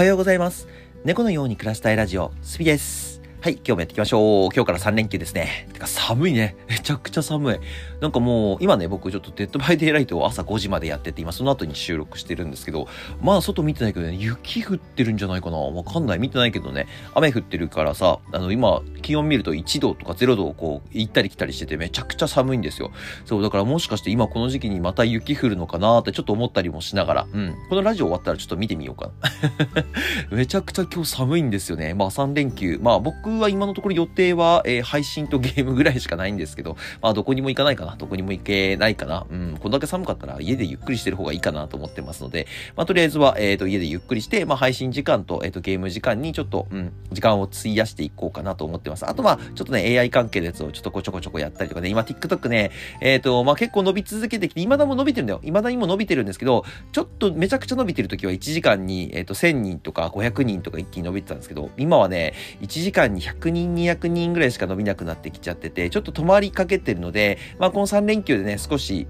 はようございます。猫のように暮らしたいラジオ、スピです。はい、今日もやっていきましょう。今日から3連休ですね。てか寒いね。めちゃくちゃ寒い。なんかもう、今ね、僕ちょっとデッドバイデイライトを朝5時までやってて、今その後に収録してるんですけど、まあ外見てないけどね、雪降ってるんじゃないかなわかんない。見てないけどね、雨降ってるからさ、あの今、気温見ると1度とか0度をこう、行ったり来たりしててめちゃくちゃ寒いんですよ。そう、だからもしかして今この時期にまた雪降るのかなってちょっと思ったりもしながら、うん。このラジオ終わったらちょっと見てみようかな。めちゃくちゃ今日寒いんですよね。まあ3連休。まあ僕は今のところ予定は、えー、配信とゲームぐらいしかないんですけど、まあどこにも行かないかな。どこにも行けないかな。うん。こんだけ寒かったら家でゆっくりしてる方がいいかなと思ってますので、まあとりあえずは、えっ、ー、と家でゆっくりして、まあ配信時間と、えっ、ー、とゲーム時間にちょっと、うん、時間を費やしていこうかなと思ってます。あとまあ、ちょっとね、AI 関係のやつをちょっとこちょこちょこやったりとかね、今 TikTok ね、えっ、と、まあ結構伸び続けてきて、未だも伸びてるんだよ。未だにも伸びてるんですけど、ちょっとめちゃくちゃ伸びてる時は1時間に、えっ、と、1000人とか500人とか一気に伸びてたんですけど、今はね、1時間に100人、200人ぐらいしか伸びなくなってきちゃってて、ちょっと止まりかけてるので、まあこの3連休でね、少し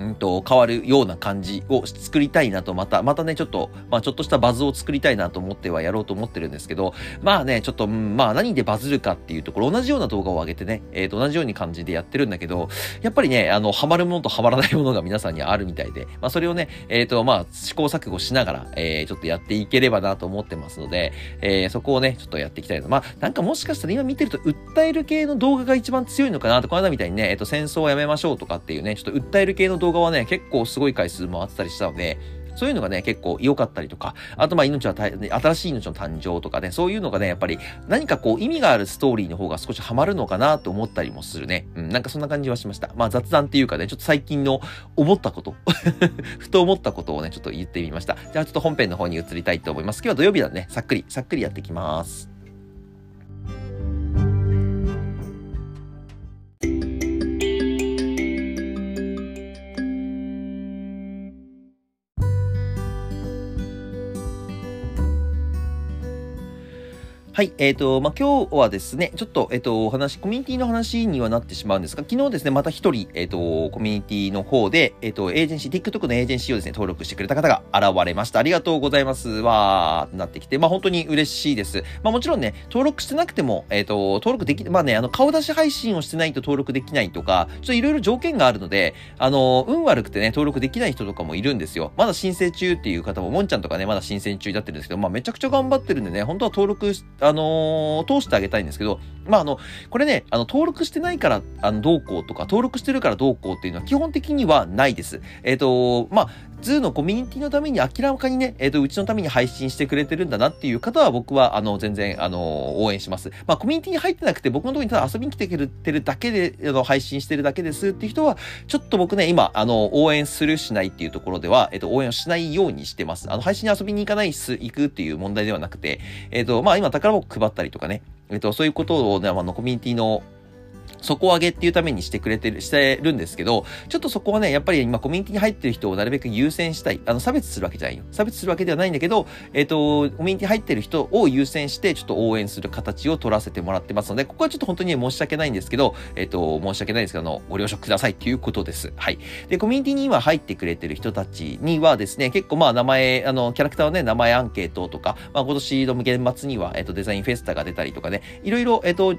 うんと、変わるような感じを作りたいなと、また、またね、ちょっと、まあちょっとしたバズを作りたいなと思ってはやろうと思ってるんですけど、まあね、ちょっと、まあ何でバズるかっていうところ、同じような動画を上げてね、えっ、ー、と、同じように感じでやってるんだけど、やっぱりね、あの、ハマるものとハマらないものが皆さんにあるみたいで、まあそれをね、えっ、ー、と、まあ試行錯誤しながら、えー、ちょっとやっていければなと思ってますので、えー、そこをね、ちょっとやっていきたいと。まあ、なんかもしかしたら今見てると、訴える系の動画が一番強いのかなと、この間みたいにね、えっ、と、戦争をやめましょうとかっていうね、ちょっと訴える系の動画動画はね、結構すごい回数回ってたりしたので、そういうのがね、結構良かったりとか、あとまあ命は、新しい命の誕生とかね、そういうのがね、やっぱり何かこう意味があるストーリーの方が少しハマるのかなと思ったりもするね。うん、なんかそんな感じはしました。まあ雑談っていうかね、ちょっと最近の思ったこと ふと思ったことをね、ちょっと言ってみました。じゃあちょっと本編の方に移りたいと思います。今日は土曜日なんでね、さっくり、さっくりやっていきます。はい、えっ、ー、と、まあ、今日はですね、ちょっと、えっ、ー、と、お話、コミュニティの話にはなってしまうんですが、昨日ですね、また一人、えっ、ー、と、コミュニティの方で、えっ、と、エージェンシー、TikTok のエージェンシーをですね、登録してくれた方が現れました。ありがとうございます。わーって、なってきて、まあ、本当に嬉しいです。まあ、もちろんね、登録してなくても、えっ、と、登録でき、まあね、あの、顔出し配信をしてないと登録できないとか、ちょっといろいろ条件があるので、あの、運悪くてね、登録できない人とかもいるんですよ。まだ申請中っていう方も、もんちゃんとかね、まだ申請中になってるんですけど、まあ、めちゃくちゃ頑張ってるんでね、本当は登録、あのー通してあげたいんですけど、まあ、あの、これね、あの、登録してないから、あの、どうこうとか、登録してるからどうこうっていうのは基本的にはないです。えっ、ー、と、まあ、ズーのコミュニティのために明らかにね、えっ、ー、と、うちのために配信してくれてるんだなっていう方は僕は、あの、全然、あの、応援します。まあ、コミュニティに入ってなくて僕のところにただ遊びに来てくれてるだけで、あの、配信してるだけですっていう人は、ちょっと僕ね、今、あの、応援するしないっていうところでは、えっ、ー、と、応援をしないようにしてます。あの、配信に遊びに行かないす、行くっていう問題ではなくて、えっ、ー、と、まあ、今、宝箱配ったりとかね、えっ、と、そういうことをね、あの、コミュニティの底上げっていうためにしてくれてる、してるんですけど、ちょっとそこはね、やっぱり今コミュニティに入ってる人をなるべく優先したい。あの、差別するわけじゃないよ。差別するわけではないんだけど、えっ、ー、と、コミュニティに入ってる人を優先して、ちょっと応援する形を取らせてもらってますので、ここはちょっと本当に申し訳ないんですけど、えっ、ー、と、申し訳ないですけど、あの、ご了承くださいっていうことです。はい。で、コミュニティに今入ってくれてる人たちにはですね、結構まあ名前、あの、キャラクターはね、名前アンケートとか、まあ今年の年末には、えっ、ー、と、デザインフェスタが出たりとかね、いろいろ、えっ、と、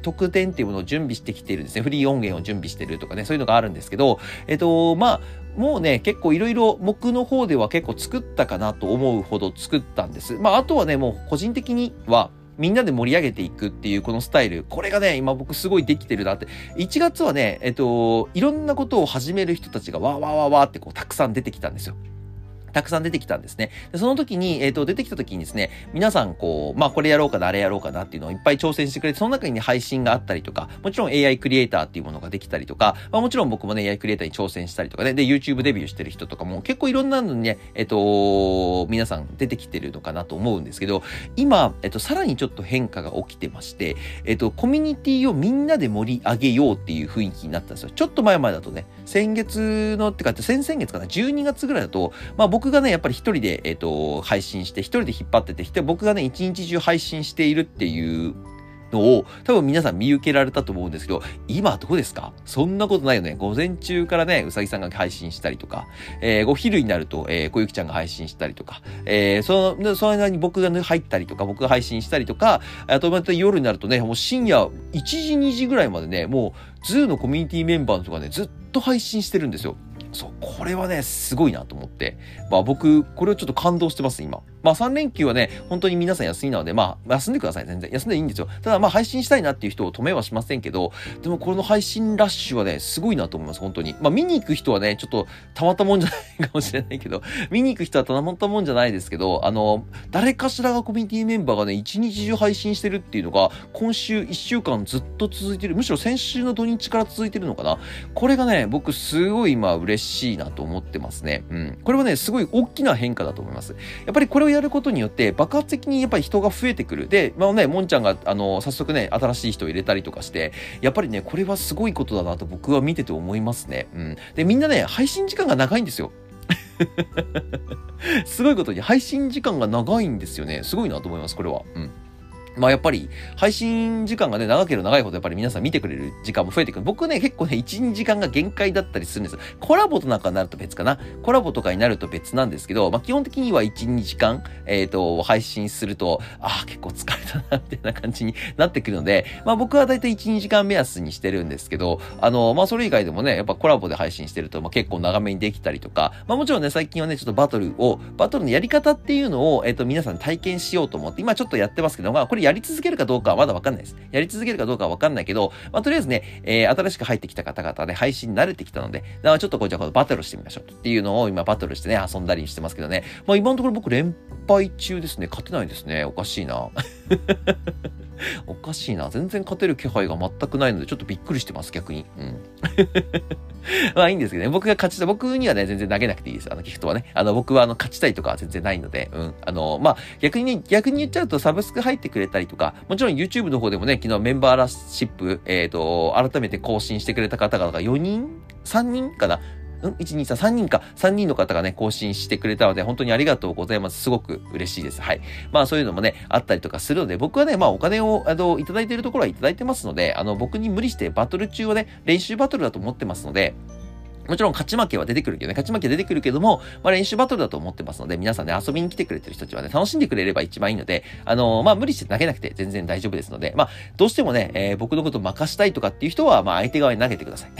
特典っていうものを準備してきてるんですね。フリー音源を準備してるとかね、そういうのがあるんですけど、えっと、まあ、もうね、結構いろいろ僕の方では結構作ったかなと思うほど作ったんです。まあ、あとはね、もう個人的には、みんなで盛り上げていくっていうこのスタイル。これがね、今僕すごいできてるなって。1月はね、えっと、いろんなことを始める人たちがわーわーわーわーってこうたくさん出てきたんですよ。たくさん出てきたんですね。でその時に、えっ、ー、と、出てきた時にですね、皆さんこう、まあこれやろうかな、あれやろうかなっていうのをいっぱい挑戦してくれて、その中にね、配信があったりとか、もちろん AI クリエイターっていうものができたりとか、まあもちろん僕もね、AI クリエイターに挑戦したりとかね、で、YouTube デビューしてる人とかも結構いろんなのにね、えっ、ー、と、皆さん出てきてるのかなと思うんですけど、今、えっ、ー、と、さらにちょっと変化が起きてまして、えっ、と、コミュニティをみんなで盛り上げようっていう雰囲気になったんですよ。ちょっと前までだとね、先月の、ってか、先々月かな、12月ぐらいだと、まあ僕がね、やっぱり一人で、えっ、ー、と、配信して、一人で引っ張ってて、僕がね、一日中配信しているっていうのを多分皆さん見受けられたと思うんですけど、今どうですか？そんなことないよね。午前中からね、うさぎさんが配信したりとか、えー、お昼になると、えー、小雪ちゃんが配信したりとか、えー、その、その間に僕が、ね、入ったりとか、僕が配信したりとか、あとまた夜になるとね、もう深夜1時2時ぐらいまでね、もう、ズーのコミュニティメンバーとかね、ずっと配信してるんですよ。そう、これはね、すごいなと思って。まあ僕、これをちょっと感動してます、今。まあ3連休はね、本当に皆さん休みなので、まあ休んでください、全然。休んでいいんですよ。ただまあ配信したいなっていう人を止めはしませんけど、でもこの配信ラッシュはね、すごいなと思います、本当に。まあ見に行く人はね、ちょっとたまったもんじゃないかもしれないけど、見に行く人はたまったもんじゃないですけど、あの、誰かしらがコミュニティメンバーがね、一日中配信してるっていうのが、今週1週間ずっと続いてる。むしろ先週の土日から続いてるのかな。これがね、僕すごい今嬉しいなと思ってますね。うん。これはね、すごい大きな変化だと思います。やっぱりこれをやることによって、爆発的にやっぱり人が増えてくる。で、まあね、もんちゃんが、あの、早速ね、新しい人を入れたりとかして、やっぱりね、これはすごいことだなと僕は見てて思いますね。うん。で、みんなね、配信時間が長いんですよ。すごいことに配信時間が長いんですよね。すごいなと思います、これは。うん。まあやっぱり配信時間がね、長ければ長いほどやっぱり皆さん見てくれる時間も増えてくる。僕ね、結構ね、1、2時間が限界だったりするんですコラボとなんかになると別かな。コラボとかになると別なんですけど、まあ基本的には1、2時間、えっ、ー、と、配信すると、ああ、結構疲れたな、みたいな感じになってくるので、まあ僕はだいたい1、2時間目安にしてるんですけど、あの、まあそれ以外でもね、やっぱコラボで配信してると、まあ結構長めにできたりとか、まあもちろんね、最近はね、ちょっとバトルを、バトルのやり方っていうのを、えっ、ー、と、皆さん体験しようと思って、今ちょっとやってますけど、まあこれやり続けるかどうかはまだわかんないです。やり続けるかどうかはわかんないけど、まあ、とりあえずね、えー、新しく入ってきた方々で、配信慣れてきたので、だからちょっとこう、じゃあバトルしてみましょうっていうのを今バトルしてね、遊んだりしてますけどね。まあ今のところ僕連敗中ですね。勝てないですね。おかしいな。おかしいな。全然勝てる気配が全くないので、ちょっとびっくりしてます、逆に。うん。まあいいんですけどね。僕が勝ちたい。僕にはね、全然投げなくていいです。あの、ギフトはね。あの、僕はあの、勝ちたいとかは全然ないので、うん。あの、まあ、逆にね、逆に言っちゃうとサブスク入ってくれたりとか、もちろん YouTube の方でもね、昨日メンバーラッシップ、えっ、ー、と、改めて更新してくれた方々が4人 ?3 人かな？うん ?1、2、3、3人か。3人の方がね、更新してくれたので、本当にありがとうございます。すごく嬉しいです。はい。まあそういうのもね、あったりとかするので、僕はね、まあお金を、あの、いただいているところはいただいてますので、あの、僕に無理してバトル中はね、練習バトルだと思ってますので、もちろん勝ち負けは出てくるけどね、勝ち負け出てくるけども、まあ練習バトルだと思ってますので、皆さんね、遊びに来てくれてる人たちはね、楽しんでくれれば一番いいので、あのー、まあ無理して投げなくて全然大丈夫ですので、まあどうしてもね、えー、僕のこと任したいとかっていう人は、まあ相手側に投げてください。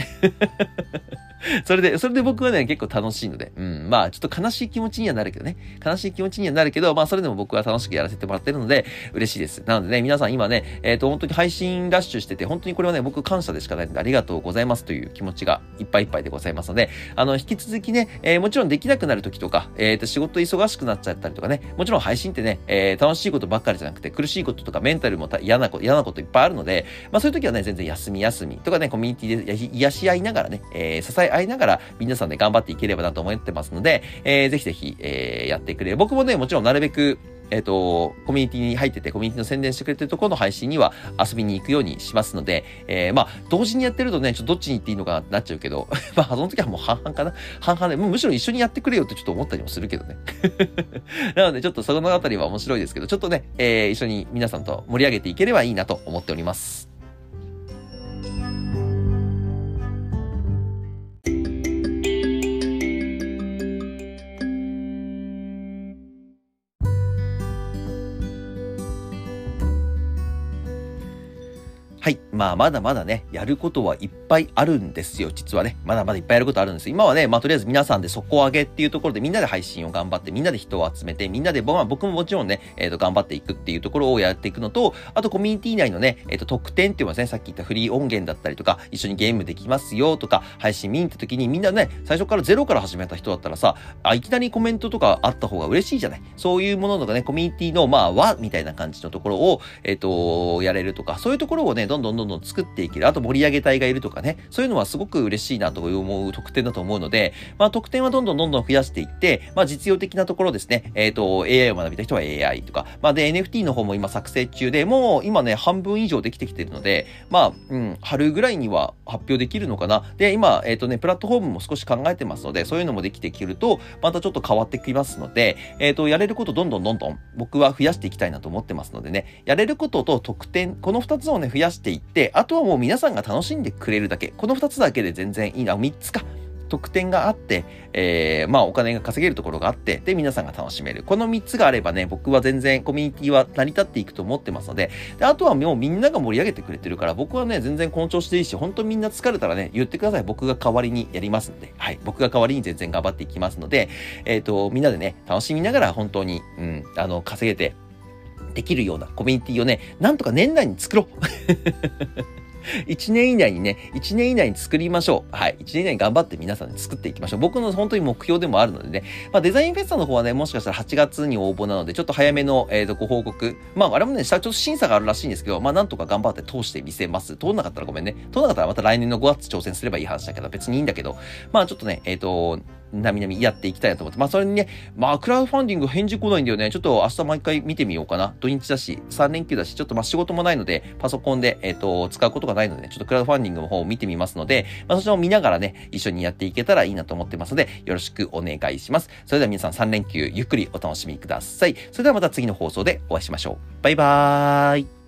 それで、それで僕はね、結構楽しいので、うん、まあちょっと悲しい気持ちにはなるけどね、悲しい気持ちにはなるけど、まあそれでも僕は楽しくやらせてもらってるので、嬉しいです。なのでね、皆さん今ね、えっ、ー、と、本当に配信ラッシュしてて、本当にこれはね、僕感謝でしかないので、ありがとうございますという気持ちがいっぱいいっぱいでございますので、あの、引き続きね、えー、もちろんできなくなる時とか、えっ、ー、と、仕事忙しくなっちゃったりとかね、もちろん配信ってね、えー、楽しいことばっかりじゃなくて、苦しいこととかメンタルも嫌なこと、嫌なこといっぱいあるので、まあそういう時はね、全然休み休みとかね、コミュニティで癒し合いながらね、えー、支え合いながら、皆さんで頑張っていければなと思ってますので、えー、ぜひぜひ、えー、やってくれ。僕もね、もちろんなるべく、えっ、ー、と、コミュニティに入ってて、コミュニティの宣伝してくれてるところの配信には遊びに行くようにしますので、えー、まあ、同時にやってるとね、ちょっとどっちに行っていいのかなっちゃうけど、まあ、その時はもう半々かな半々で、むしろ一緒にやってくれよってちょっと思ったりもするけどね。なので、ちょっとそのあたりは面白いですけど、ちょっとね、えー、一緒に皆さんと盛り上げていければいいなと思っております。はい。まあ、まだまだね、やることはいっぱいあるんですよ、実はね。まだまだいっぱいやることあるんですよ。今はね、まあ、とりあえず皆さんで底上げっていうところでみんなで配信を頑張って、みんなで人を集めて、みんなで、まあ、僕ももちろんね、えっ、ー、と、頑張っていくっていうところをやっていくのと、あとコミュニティ内のね、えっ、ー、と、特典っていうのはね、さっき言ったフリー音源だったりとか、一緒にゲームできますよとか、配信見に行った時にみんなね、最初からゼロから始めた人だったらさ、あ、いきなりコメントとかあった方が嬉しいじゃない。そういうものとかね、コミュニティの、まあ、和みたいな感じのところを、えっ、ー、と、やれるとか、そういうところをね、どんどんどんどん作っていける。あと盛り上げ隊がいるとかね、そういうのはすごく嬉しいなと思う特典だと思うので、まあ、特典はどんどんどんどん増やしていって、まあ、実用的なところですね、えっ、ー、と、AI を学びた人は AI とか、まあ、で、NFT の方も今作成中で、もう今ね、半分以上できてきてるので、まあ、うん、春ぐらいには発表できるのかな。で、今、えっ、ー、とね、プラットフォームも少し考えてますので、そういうのもできてくると、またちょっと変わってきますので、えっ、ー、と、やれることどんどんどんどん僕は増やしていきたいなと思ってますのでね、やれることと特典、この2つをね、増やしていって、あとはもう皆さんが楽しんでくれるだけ、この2つだけで全然いいな、3つか。特典があって、えー、まあお金が稼げるところがあって、で、皆さんが楽しめる。この3つがあればね、僕は全然コミュニティは成り立っていくと思ってますので、であとはもうみんなが盛り上げてくれてるから、僕はね、全然根調していいし、本当みんな疲れたらね、言ってください。僕が代わりにやりますので、はい。僕が代わりに全然頑張っていきますので、えっ、ー、と、みんなでね、楽しみながら本当に、うん、あの、稼げて、できるようなコミュニティをね、なんとか年内に作ろう 1年以内にね、1年以内に作りましょう。はい。1年以内に頑張って皆さんで作っていきましょう。僕の本当に目標でもあるのでね。まあ、デザインフェスタの方はね、もしかしたら8月に応募なので、ちょっと早めの、えっ、ー、と、ご報告。まあ、あれもね、ちょっと審査があるらしいんですけど、まあ、なんとか頑張って通してみせます。通んなかったらごめんね。通んなかったらまた来年の5月挑戦すればいい話だけど、別にいいんだけど、まあ、ちょっとね、えっ、ー、と、なみなみやっていきたいなと思って。まあ、それにね、まあ、クラウドファンディング返事来ないんだよね。ちょっと明日毎回見てみようかな。土日だし、3連休だし、ちょっとまあ仕事もないので、パソコンで、えっ、ー、と、使うことがないので、ねちょっとクラウドファンディングの方を見てみますので、まあ、そちらを見ながらね、一緒にやっていけたらいいなと思ってますので、よろしくお願いします。それでは皆さん3連休、ゆっくりお楽しみください。それではまた次の放送でお会いしましょう。バイバーイ。